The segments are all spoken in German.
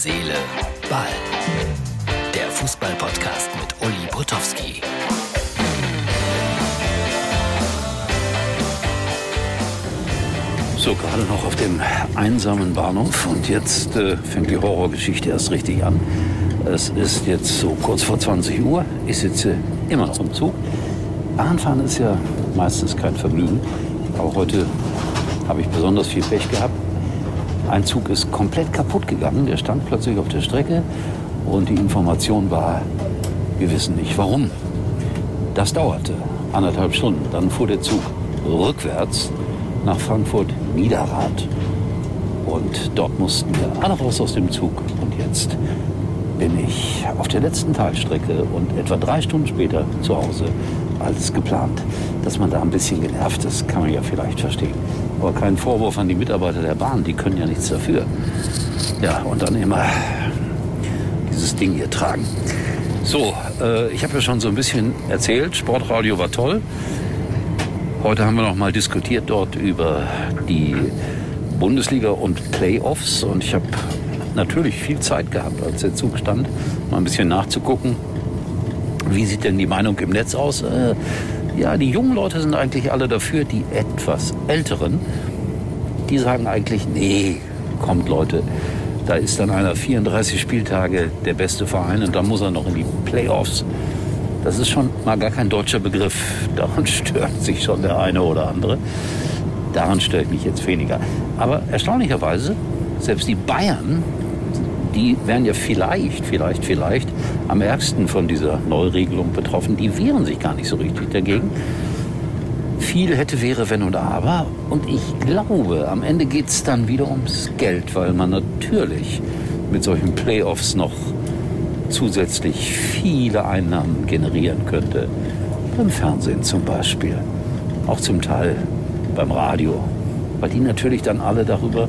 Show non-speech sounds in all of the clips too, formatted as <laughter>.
Seele, Ball. Der Fußball-Podcast mit Uli Potowski. So, gerade noch auf dem einsamen Bahnhof und jetzt äh, fängt die Horrorgeschichte erst richtig an. Es ist jetzt so kurz vor 20 Uhr. Ich sitze immer noch im Zug. Bahnfahren ist ja meistens kein Vergnügen. Aber heute habe ich besonders viel Pech gehabt. Ein Zug ist komplett kaputt gegangen. Der stand plötzlich auf der Strecke und die Information war, wir wissen nicht warum. Das dauerte anderthalb Stunden. Dann fuhr der Zug rückwärts nach Frankfurt Niederrad. Und dort mussten wir alle raus aus dem Zug. Und jetzt bin ich auf der letzten Teilstrecke und etwa drei Stunden später zu Hause als geplant. Dass man da ein bisschen genervt ist, kann man ja vielleicht verstehen. Aber kein Vorwurf an die Mitarbeiter der Bahn, die können ja nichts dafür. Ja, und dann immer dieses Ding hier tragen. So, äh, ich habe ja schon so ein bisschen erzählt, Sportradio war toll. Heute haben wir noch mal diskutiert dort über die Bundesliga und Playoffs und ich habe natürlich viel Zeit gehabt, als der Zug stand, mal ein bisschen nachzugucken. Wie sieht denn die Meinung im Netz aus? Äh, ja, die jungen Leute sind eigentlich alle dafür, die etwas älteren, die sagen eigentlich, nee, kommt Leute, da ist dann einer 34 Spieltage der beste Verein und dann muss er noch in die Playoffs. Das ist schon mal gar kein deutscher Begriff. <laughs> Daran stört sich schon der eine oder andere. Daran stört ich mich jetzt weniger. Aber erstaunlicherweise, selbst die Bayern, die wären ja vielleicht, vielleicht, vielleicht am ärgsten von dieser Neuregelung betroffen. Die wehren sich gar nicht so richtig dagegen. Viel hätte, wäre, wenn und aber. Und ich glaube, am Ende geht es dann wieder ums Geld, weil man natürlich mit solchen Playoffs noch zusätzlich viele Einnahmen generieren könnte. Beim Fernsehen zum Beispiel. Auch zum Teil beim Radio. Weil die natürlich dann alle darüber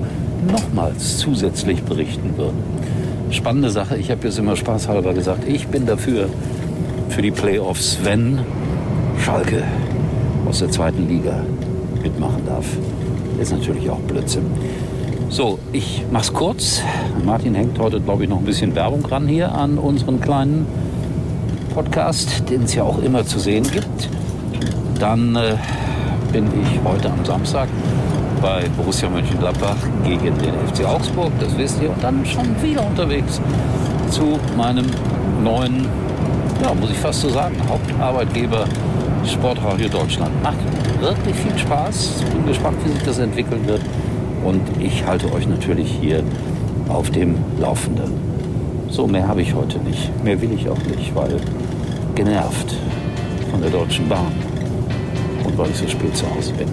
nochmals zusätzlich berichten würden. Spannende Sache. Ich habe jetzt immer spaßhalber gesagt, ich bin dafür, für die Playoffs, wenn Schalke aus der zweiten Liga mitmachen darf. Ist natürlich auch Blödsinn. So, ich mach's kurz. Martin hängt heute, glaube ich, noch ein bisschen Werbung ran hier an unseren kleinen Podcast, den es ja auch immer zu sehen gibt. Dann äh, bin ich heute am Samstag bei Borussia Mönchengladbach gegen den FC Augsburg, das wisst ihr, und dann schon wieder unterwegs zu meinem neuen, ja, muss ich fast so sagen, Hauptarbeitgeber Sportradio Deutschland. Macht wirklich viel Spaß. Bin gespannt, wie sich das entwickeln wird. Und ich halte euch natürlich hier auf dem Laufenden. So, mehr habe ich heute nicht. Mehr will ich auch nicht, weil genervt von der Deutschen Bahn und weil ich so spät zu Hause bin.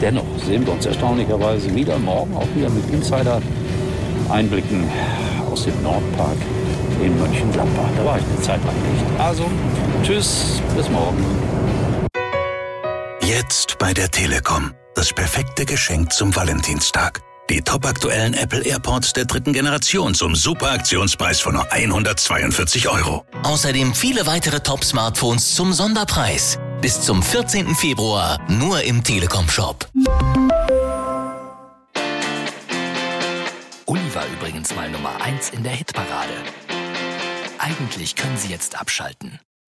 Dennoch sehen wir uns erstaunlicherweise wieder morgen auch wieder mit Insider-Einblicken aus dem Nordpark in Mönchengladbach. Da war ich eine Zeit lang nicht. Also, tschüss, bis morgen. Jetzt bei der Telekom. Das perfekte Geschenk zum Valentinstag. Die topaktuellen Apple AirPods der dritten Generation zum super Aktionspreis von nur 142 Euro. Außerdem viele weitere Top-Smartphones zum Sonderpreis. Bis zum 14. Februar nur im Telekom-Shop. Uli war übrigens mal Nummer 1 in der Hitparade. Eigentlich können Sie jetzt abschalten.